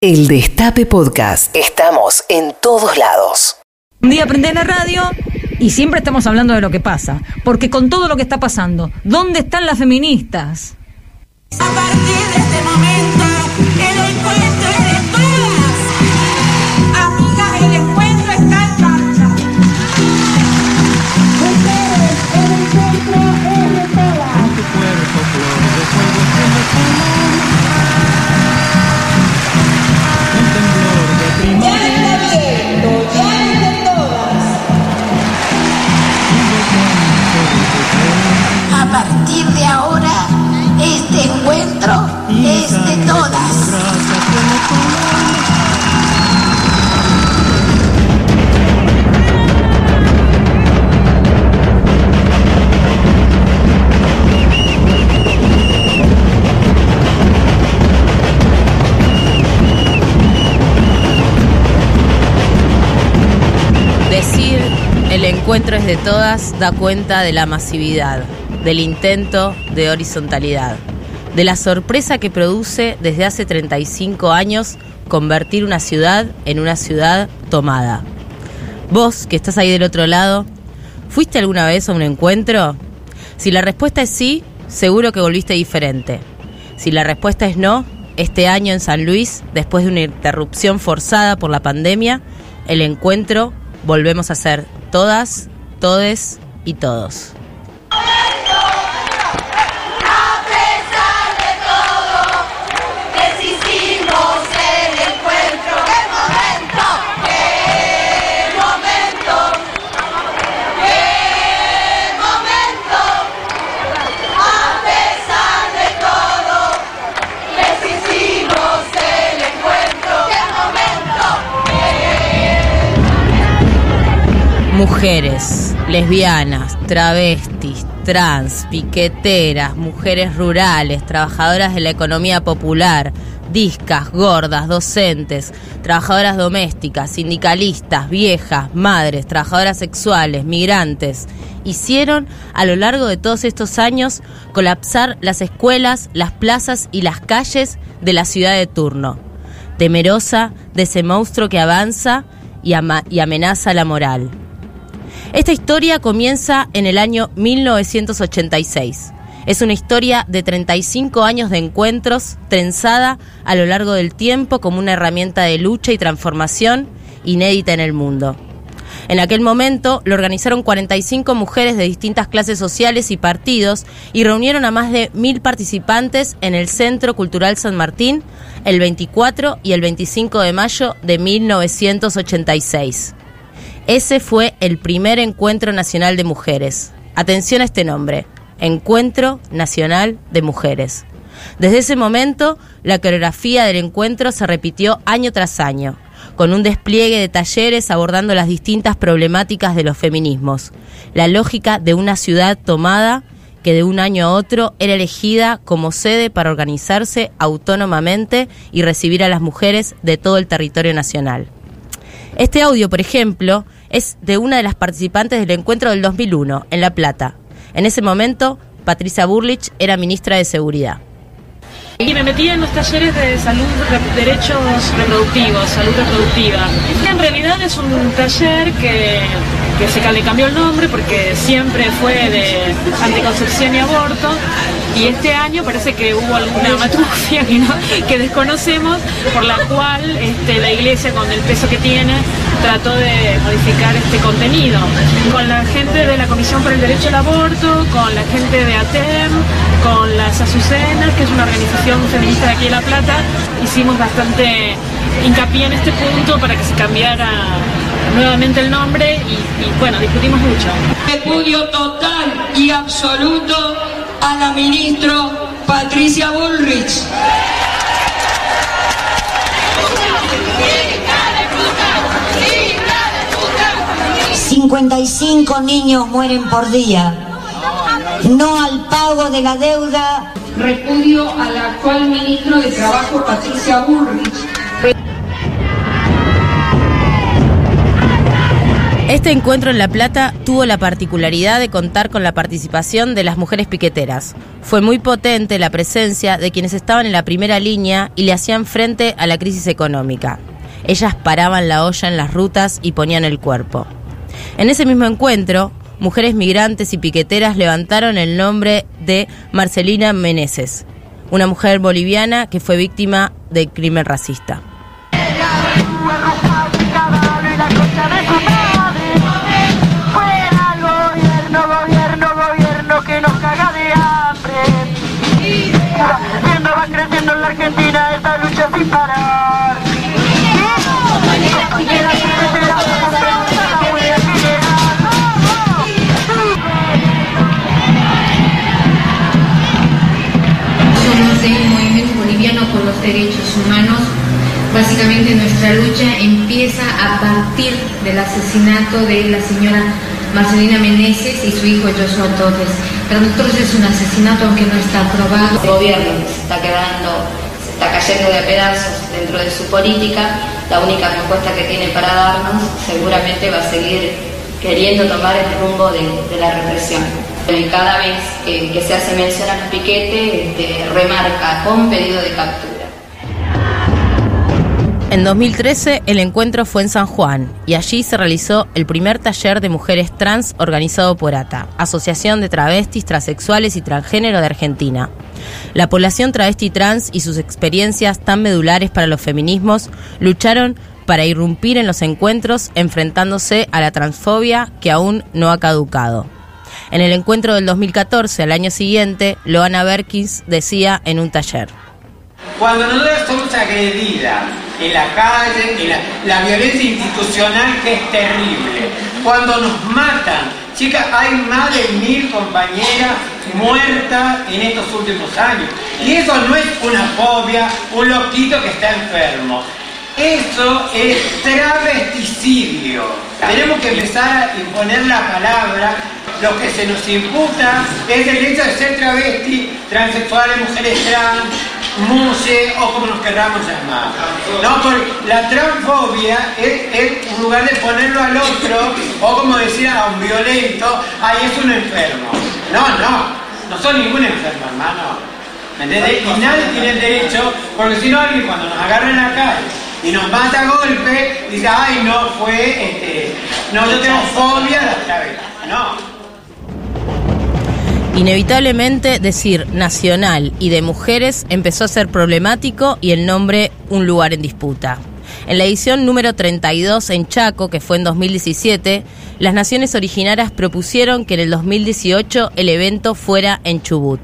El Destape Podcast. Estamos en todos lados. Un día prendés la radio y siempre estamos hablando de lo que pasa. Porque con todo lo que está pasando, ¿dónde están las feministas? A partir de este momento, de todas da cuenta de la masividad, del intento de horizontalidad, de la sorpresa que produce desde hace 35 años convertir una ciudad en una ciudad tomada. Vos, que estás ahí del otro lado, ¿fuiste alguna vez a un encuentro? Si la respuesta es sí, seguro que volviste diferente. Si la respuesta es no, este año en San Luis, después de una interrupción forzada por la pandemia, el encuentro volvemos a ser todas, todes y todos. Mujeres, lesbianas, travestis, trans, piqueteras, mujeres rurales, trabajadoras de la economía popular, discas, gordas, docentes, trabajadoras domésticas, sindicalistas, viejas, madres, trabajadoras sexuales, migrantes, hicieron a lo largo de todos estos años colapsar las escuelas, las plazas y las calles de la ciudad de turno, temerosa de ese monstruo que avanza y, y amenaza la moral. Esta historia comienza en el año 1986. Es una historia de 35 años de encuentros, trenzada a lo largo del tiempo como una herramienta de lucha y transformación inédita en el mundo. En aquel momento lo organizaron 45 mujeres de distintas clases sociales y partidos y reunieron a más de mil participantes en el Centro Cultural San Martín el 24 y el 25 de mayo de 1986. Ese fue el primer encuentro nacional de mujeres. Atención a este nombre, Encuentro Nacional de Mujeres. Desde ese momento, la coreografía del encuentro se repitió año tras año, con un despliegue de talleres abordando las distintas problemáticas de los feminismos, la lógica de una ciudad tomada que de un año a otro era elegida como sede para organizarse autónomamente y recibir a las mujeres de todo el territorio nacional. Este audio, por ejemplo, es de una de las participantes del encuentro del 2001, en La Plata. En ese momento, Patricia Burlich era ministra de Seguridad. Y me metí en los talleres de salud, re- derechos reproductivos, salud reproductiva. En realidad es un taller que, se le cambió el nombre porque siempre fue de anticoncepción y aborto. Y este año parece que hubo alguna matrufia que desconocemos, por la cual este, la iglesia, con el peso que tiene, trató de modificar este contenido. Con la gente de la Comisión por el Derecho al Aborto, con la gente de ATEM, con las Azucenas, que es una organización feminista de aquí de La Plata, hicimos bastante hincapié en este punto para que se cambiara nuevamente el nombre y, y, bueno, discutimos mucho. Repudio total y absoluto a la ministra Patricia Bullrich. 55 niños mueren por día. No al pago de la deuda. Repudio al actual ministro de Trabajo Patricia Bullrich. Este encuentro en La Plata tuvo la particularidad de contar con la participación de las mujeres piqueteras. Fue muy potente la presencia de quienes estaban en la primera línea y le hacían frente a la crisis económica. Ellas paraban la olla en las rutas y ponían el cuerpo. En ese mismo encuentro, mujeres migrantes y piqueteras levantaron el nombre de Marcelina Meneses, una mujer boliviana que fue víctima del crimen racista. Argentina esta lucha sin parar. Humanos. Básicamente nuestra lucha empieza a partir del asesinato de la señora Marcelina Meneses y su hijo Joshua Torres. Para nosotros es un asesinato aunque no está aprobado. El gobierno se está quedando, se está cayendo de pedazos dentro de su política. La única respuesta que tiene para darnos seguramente va a seguir queriendo tomar el rumbo de, la represión. Cada vez que, que se hace mención al piquete, este, remarca con pedido de captura. En 2013 el encuentro fue en San Juan y allí se realizó el primer taller de mujeres trans organizado por ATA, Asociación de Travestis, Transexuales y Transgénero de Argentina. La población travesti trans y sus experiencias tan medulares para los feminismos lucharon para irrumpir en los encuentros enfrentándose a la transfobia que aún no ha caducado. En el encuentro del 2014, al año siguiente, Loana Berkins decía en un taller. Cuando nosotros somos agredidas en la calle, en la, la violencia institucional que es terrible, cuando nos matan, chicas, hay más de mil compañeras muertas en estos últimos años. Y eso no es una fobia, un loquito que está enfermo. Eso es travesticidio. Tenemos que empezar a imponer la palabra. Lo que se nos imputa es el hecho de ser travesti, transexuales, mujeres trans, muse o como nos querramos llamar. No, por la transfobia es, es un lugar de ponerlo al otro, o como decía a un violento, ahí es un enfermo. No, no, no son ningún enfermo, hermano. ¿Me entendés? Y nadie tiene el derecho, porque si no alguien cuando nos agarra en la calle y nos mata a golpe, dice, ay no, fue este. No, yo tengo fobia a las. No. Inevitablemente decir nacional y de mujeres empezó a ser problemático y el nombre un lugar en disputa. En la edición número 32 en Chaco, que fue en 2017, las naciones originarias propusieron que en el 2018 el evento fuera en Chubut.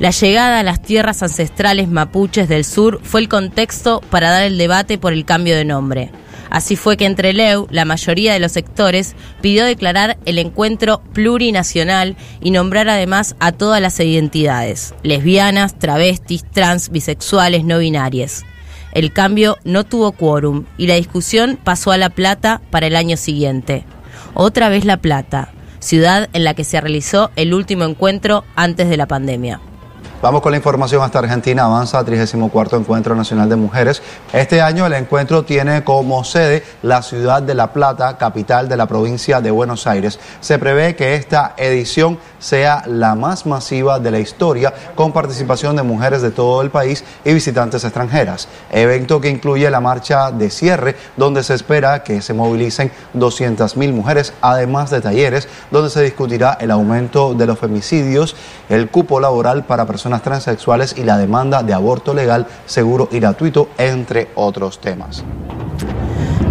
La llegada a las tierras ancestrales mapuches del sur fue el contexto para dar el debate por el cambio de nombre. Así fue que entre Leu, la mayoría de los sectores pidió declarar el encuentro plurinacional y nombrar además a todas las identidades, lesbianas, travestis, trans, bisexuales, no binarias. El cambio no tuvo quórum y la discusión pasó a La Plata para el año siguiente. Otra vez La Plata, ciudad en la que se realizó el último encuentro antes de la pandemia. Vamos con la información hasta Argentina. Avanza 34 Encuentro Nacional de Mujeres. Este año el encuentro tiene como sede la ciudad de La Plata, capital de la provincia de Buenos Aires. Se prevé que esta edición sea la más masiva de la historia, con participación de mujeres de todo el país y visitantes extranjeras. Evento que incluye la marcha de cierre, donde se espera que se movilicen 200.000 mujeres, además de talleres, donde se discutirá el aumento de los femicidios, el cupo laboral para personas transexuales y la demanda de aborto legal, seguro y gratuito, entre otros temas.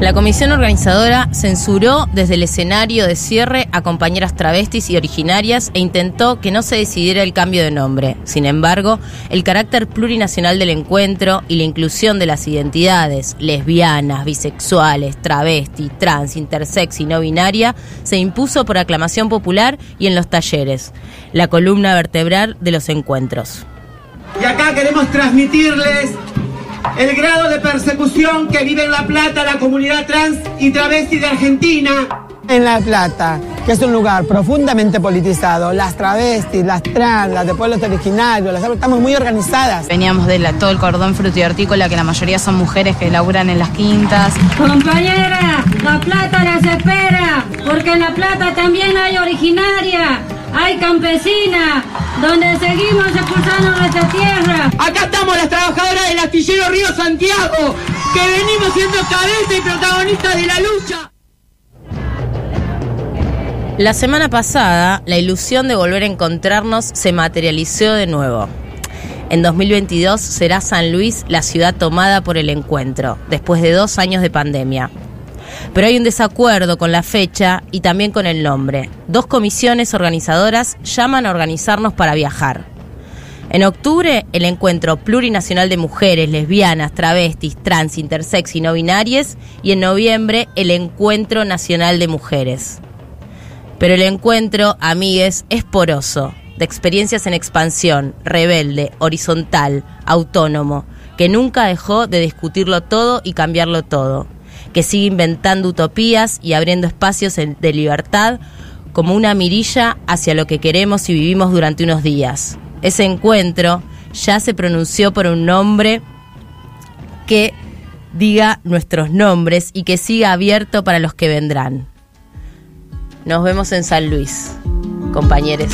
La comisión organizadora censuró desde el escenario de cierre a compañeras travestis y originarias e intentó que no se decidiera el cambio de nombre. Sin embargo, el carácter plurinacional del encuentro y la inclusión de las identidades lesbianas, bisexuales, travestis, trans, intersex y no binaria se impuso por aclamación popular y en los talleres, la columna vertebral de los encuentros. Y acá queremos transmitirles el grado de persecución que vive en La Plata la comunidad trans y travesti de Argentina. En La Plata, que es un lugar profundamente politizado, las travestis, las trans, las de pueblos originarios, las, estamos muy organizadas. Veníamos de la- todo el cordón frutihortícola, que la mayoría son mujeres que laburan en las quintas. Compañera, La Plata las espera, porque en La Plata también hay originaria, hay campesina, donde seguimos expulsando nuestra tierra. Acá estamos las trabajadoras del astillero Río Santiago, que venimos siendo cabeza y protagonistas de la lucha. La semana pasada, la ilusión de volver a encontrarnos se materializó de nuevo. En 2022 será San Luis la ciudad tomada por el encuentro, después de dos años de pandemia. Pero hay un desacuerdo con la fecha y también con el nombre. Dos comisiones organizadoras llaman a organizarnos para viajar. En octubre, el encuentro plurinacional de mujeres, lesbianas, travestis, trans, intersex y no binarias. Y en noviembre, el encuentro nacional de mujeres. Pero el encuentro, amigues, es poroso, de experiencias en expansión, rebelde, horizontal, autónomo, que nunca dejó de discutirlo todo y cambiarlo todo, que sigue inventando utopías y abriendo espacios de libertad como una mirilla hacia lo que queremos y vivimos durante unos días. Ese encuentro ya se pronunció por un nombre que diga nuestros nombres y que siga abierto para los que vendrán. Nos vemos en San Luis, compañeros.